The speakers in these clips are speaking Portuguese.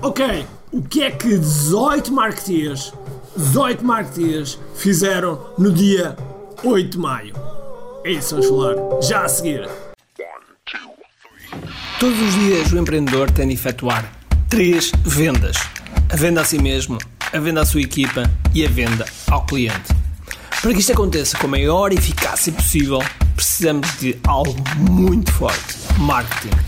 Ok, o que é que 18 marketeers, 18 marketeers fizeram no dia 8 de maio? É isso vamos falar já a seguir. Todos os dias o empreendedor tem de efetuar três vendas: a venda a si mesmo, a venda à sua equipa e a venda ao cliente. Para que isto aconteça com a maior eficácia possível, precisamos de algo muito forte: marketing.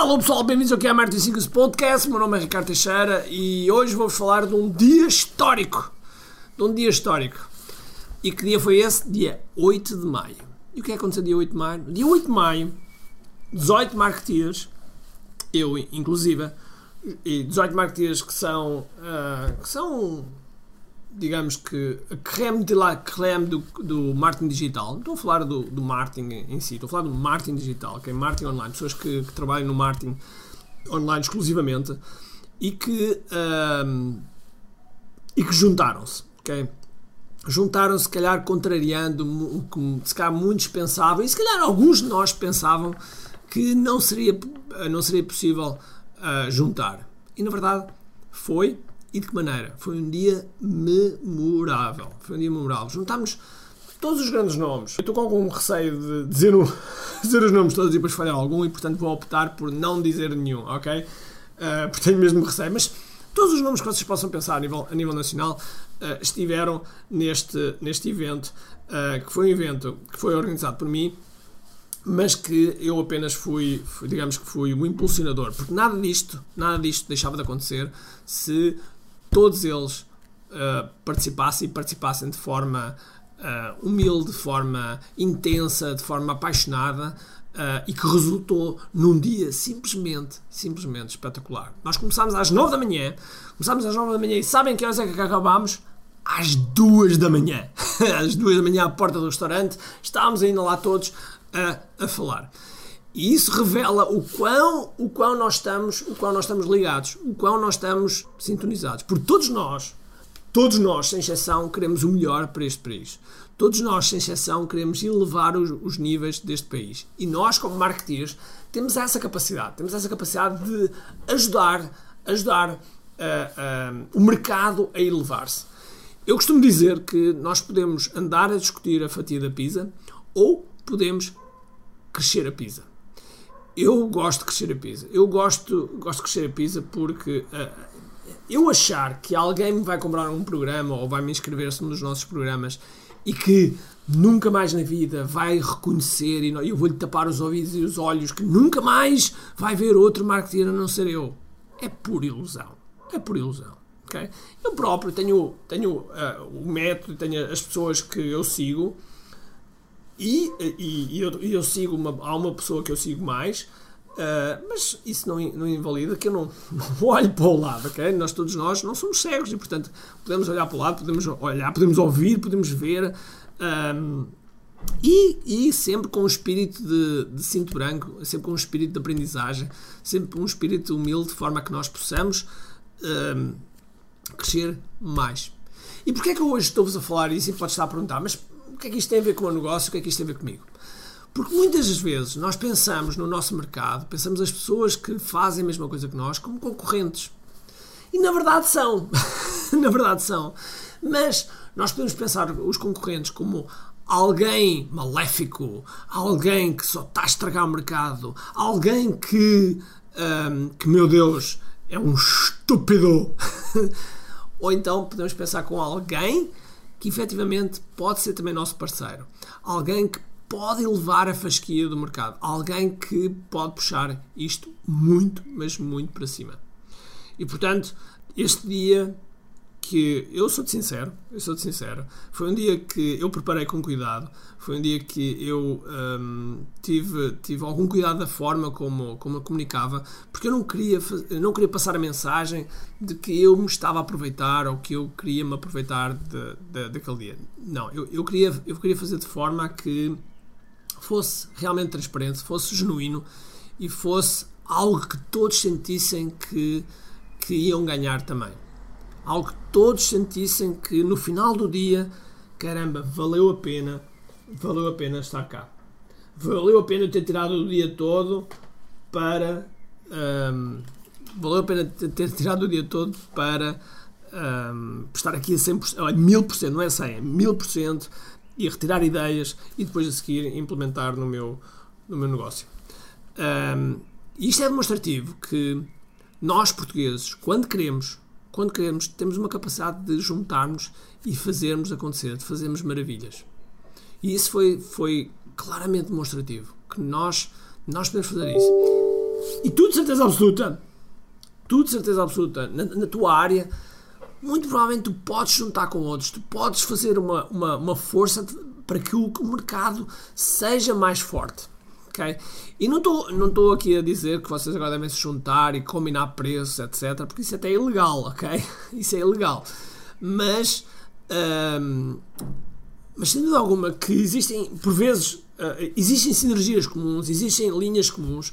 Alô pessoal, bem-vindos ao que é Martin Singles Podcast. Meu nome é Ricardo Teixeira e hoje vou-vos falar de um dia histórico. De um dia histórico. E que dia foi esse? Dia 8 de maio. E o que é que aconteceu dia 8 de maio? Dia 8 de maio, 18 marketeers eu inclusive, e 18 marketeers que são, uh, que são digamos que a creme de la creme do, do marketing digital. Não estou a falar do, do marketing em si, estou a falar do marketing digital, que é marketing online, pessoas que, que trabalham no marketing online exclusivamente e que, um, e que juntaram-se, ok? Juntaram-se, se calhar, contrariando o que se calhar muitos pensavam, e se calhar alguns de nós pensavam que não seria, não seria possível uh, juntar. E na verdade foi, e de que maneira? Foi um dia memorável. Foi um dia memorável. Juntámos todos os grandes nomes. Eu estou com algum receio de dizer, o, dizer os nomes todos e depois falhar algum, e portanto vou optar por não dizer nenhum, ok? Uh, porque tenho mesmo receio. Mas todos os nomes que vocês possam pensar a nível, a nível nacional uh, estiveram neste, neste evento, uh, que foi um evento que foi organizado por mim mas que eu apenas fui, fui, digamos que fui o impulsionador, porque nada disto, nada disto deixava de acontecer se todos eles uh, participassem e participassem de forma uh, humilde, de forma intensa, de forma apaixonada uh, e que resultou num dia simplesmente, simplesmente espetacular. Nós começámos às 9 da manhã, começámos às 9 da manhã e sabem que horas é que acabámos? Às 2 da manhã. às 2 da manhã à porta do restaurante, estávamos ainda lá todos a, a falar. E isso revela o quão, o quão nós estamos, o quão nós estamos ligados, o quão nós estamos sintonizados. Porque todos nós, todos nós, sem exceção, queremos o melhor para este país. Todos nós, sem exceção, queremos elevar os, os níveis deste país. E nós, como marketeers, temos essa capacidade. Temos essa capacidade de ajudar, ajudar uh, uh, o mercado a elevar-se. Eu costumo dizer que nós podemos andar a discutir a fatia da pizza ou podemos crescer a pizza. Eu gosto de crescer a pizza. Eu gosto, gosto de crescer a pizza porque uh, eu achar que alguém me vai comprar um programa ou vai me inscrever-se num dos nossos programas e que nunca mais na vida vai reconhecer e eu vou-lhe tapar os ouvidos e os olhos que nunca mais vai ver outro marketeer a não ser eu. É pura ilusão. É pura ilusão. Okay? Eu próprio tenho, tenho uh, o método, tenho as pessoas que eu sigo e, e, e eu, eu, sigo uma, há uma pessoa que eu sigo mais, uh, mas isso não, não invalida que eu não, não olho para o lado, ok? Nós todos nós não somos cegos e, portanto, podemos olhar para o lado, podemos olhar, podemos ouvir, podemos ver. Um, e, e, sempre com um espírito de, de, cinto branco, sempre com um espírito de aprendizagem, sempre com um espírito humilde, de forma que nós possamos um, crescer mais. E porquê é que eu hoje estou-vos a falar isso e pode estar a perguntar, mas que é que isto tem a ver com o negócio? O que é que isto tem a ver comigo? Porque muitas das vezes nós pensamos no nosso mercado, pensamos as pessoas que fazem a mesma coisa que nós como concorrentes. E na verdade são. na verdade são. Mas nós podemos pensar os concorrentes como alguém maléfico, alguém que só está a estragar o mercado, alguém que, um, que meu Deus, é um estúpido. Ou então podemos pensar com alguém que efetivamente pode ser também nosso parceiro. Alguém que pode elevar a fasquia do mercado. Alguém que pode puxar isto muito, mas muito para cima. E portanto, este dia que eu sou de sincero, eu sou de sincero. Foi um dia que eu preparei com cuidado, foi um dia que eu um, tive, tive algum cuidado da forma como, como eu comunicava, porque eu não queria, eu não queria passar a mensagem de que eu me estava a aproveitar ou que eu queria me aproveitar de, de, daquele dia. Não, eu, eu, queria, eu queria fazer de forma a que fosse realmente transparente, fosse genuíno e fosse algo que todos sentissem que, que iam ganhar também algo que todos sentissem que no final do dia, caramba, valeu a pena, valeu a pena estar cá. Valeu a pena ter tirado o dia todo para. Um, valeu a pena ter tirado o dia todo para um, estar aqui a 100%, a 1000%, não é 100%, é 1000% e retirar ideias e depois a seguir implementar no meu, no meu negócio. Um, isto é demonstrativo que nós portugueses, quando queremos quando queremos, temos uma capacidade de juntarmos e fazermos acontecer, de fazermos maravilhas. E isso foi, foi claramente demonstrativo, que nós, nós podemos fazer isso. E tu, de certeza absoluta, tu, de certeza absoluta, na, na tua área, muito provavelmente tu podes juntar com outros, tu podes fazer uma, uma, uma força para que o mercado seja mais forte E não estou não aqui a dizer que vocês agora devem se juntar e combinar preços, etc, porque isso até é ilegal, ok? Isso é ilegal. Mas, um, mas sem dúvida alguma que existem, por vezes, uh, existem sinergias comuns, existem linhas comuns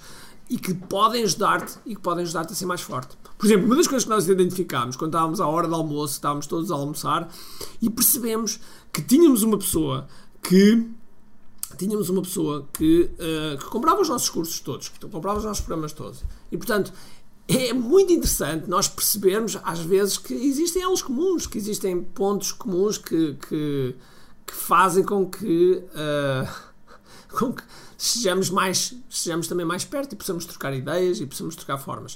e que podem ajudar-te e que podem ajudar-te a ser mais forte. Por exemplo, uma das coisas que nós identificámos quando estávamos à hora do almoço, estávamos todos a almoçar e percebemos que tínhamos uma pessoa que tínhamos uma pessoa que, uh, que comprava os nossos cursos todos, que comprava os nossos programas todos. E, portanto, é muito interessante nós percebermos, às vezes, que existem elos comuns, que existem pontos comuns que, que, que fazem com que, uh, com que sejamos, mais, sejamos também mais perto e possamos trocar ideias e possamos trocar formas.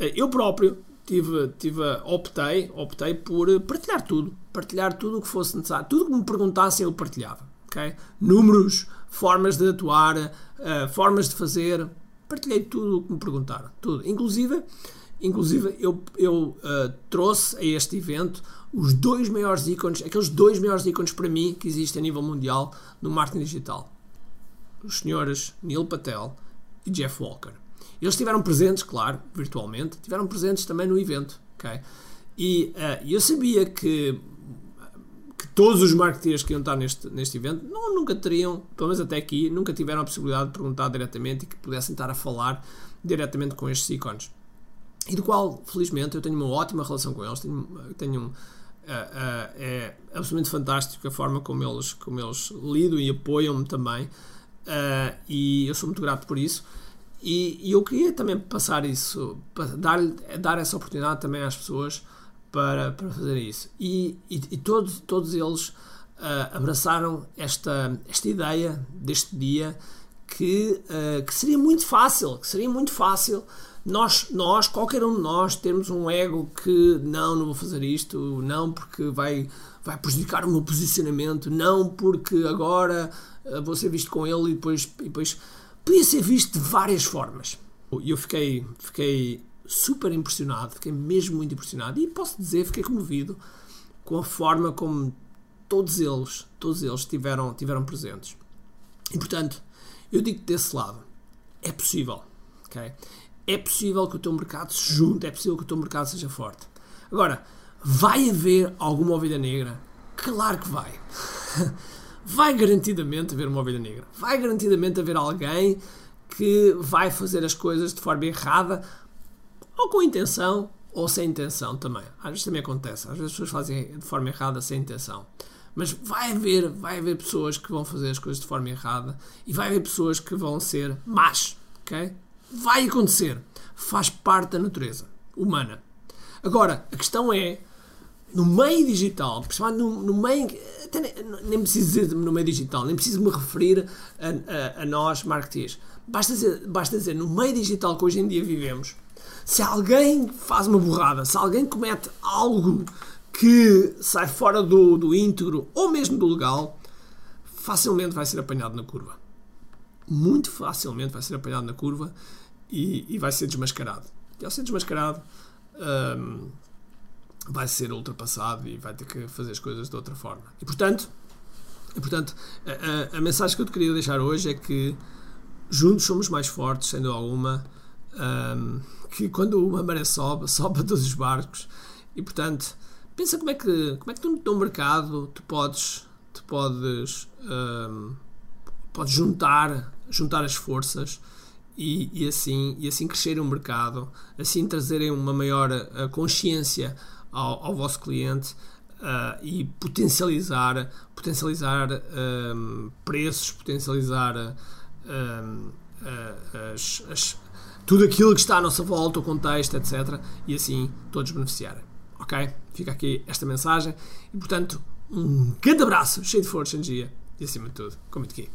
Uh, eu próprio tive, tive, optei, optei por partilhar tudo, partilhar tudo o que fosse necessário, tudo que me perguntassem eu partilhava okay? números, formas de atuar, uh, formas de fazer. Partilhei tudo o que me perguntaram, tudo. Inclusive, inclusive eu, eu uh, trouxe a este evento os dois maiores ícones, aqueles dois maiores ícones para mim que existem a nível mundial no marketing digital. Os senhores Neil Patel e Jeff Walker. Eles estiveram presentes, claro, virtualmente, estiveram presentes também no evento. Okay? E uh, eu sabia que todos os marketeers que iam estar neste, neste evento não, nunca teriam, pelo menos até aqui, nunca tiveram a possibilidade de perguntar diretamente e que pudessem estar a falar diretamente com estes ícones. E do qual, felizmente, eu tenho uma ótima relação com eles. Tenho, tenho uh, uh, é absolutamente fantástico a forma como eles, como eles lidam e apoiam-me também. Uh, e eu sou muito grato por isso. E, e eu queria também passar isso, dar, dar essa oportunidade também às pessoas para, para fazer isso. E, e, e todos, todos eles uh, abraçaram esta, esta ideia deste dia que, uh, que seria muito fácil, que seria muito fácil nós, nós, qualquer um de nós, termos um ego que não, não vou fazer isto, não porque vai, vai prejudicar o meu posicionamento, não porque agora uh, vou ser visto com ele e depois, e depois podia ser visto de várias formas. E eu fiquei, fiquei super impressionado, fiquei mesmo muito impressionado e posso dizer, fiquei comovido com a forma como todos eles, todos eles tiveram, tiveram presentes. E portanto, eu digo desse lado, é possível, ok? É possível que o teu mercado se junte, é possível que o teu mercado seja forte. Agora, vai haver alguma ovelha negra? Claro que vai. Vai garantidamente haver uma ovelha negra. Vai garantidamente haver alguém que vai fazer as coisas de forma errada ou com intenção ou sem intenção também. Às vezes também acontece. Às vezes as pessoas fazem de forma errada sem intenção. Mas vai haver, vai haver pessoas que vão fazer as coisas de forma errada e vai haver pessoas que vão ser más, ok? Vai acontecer. Faz parte da natureza humana. Agora, a questão é, no meio digital, principalmente no, no meio, nem, nem preciso dizer no meio digital, nem preciso me referir a, a, a nós, marketeers. Basta dizer, basta dizer, no meio digital que hoje em dia vivemos, se alguém faz uma burrada, se alguém comete algo que sai fora do, do íntegro ou mesmo do legal, facilmente vai ser apanhado na curva. Muito facilmente vai ser apanhado na curva e, e vai ser desmascarado. E ao ser desmascarado, hum, vai ser ultrapassado e vai ter que fazer as coisas de outra forma. E portanto, e, portanto a, a, a mensagem que eu te queria deixar hoje é que juntos somos mais fortes, sendo alguma, um, que quando uma maré sobe, sobe todos os barcos. E portanto pensa como é que como é que tu no mercado tu podes tu podes um, podes juntar juntar as forças e, e, assim e assim crescer o mercado assim trazerem uma maior uh, consciência ao, ao, vosso cliente uh, e potencializar potencializar um, preços potencializar um, uh, as, as, tudo aquilo que está à nossa volta, o contexto, etc. E assim todos beneficiarem. Ok? Fica aqui esta mensagem. E portanto, um grande abraço, cheio de força, energia e acima de tudo, com muito aqui.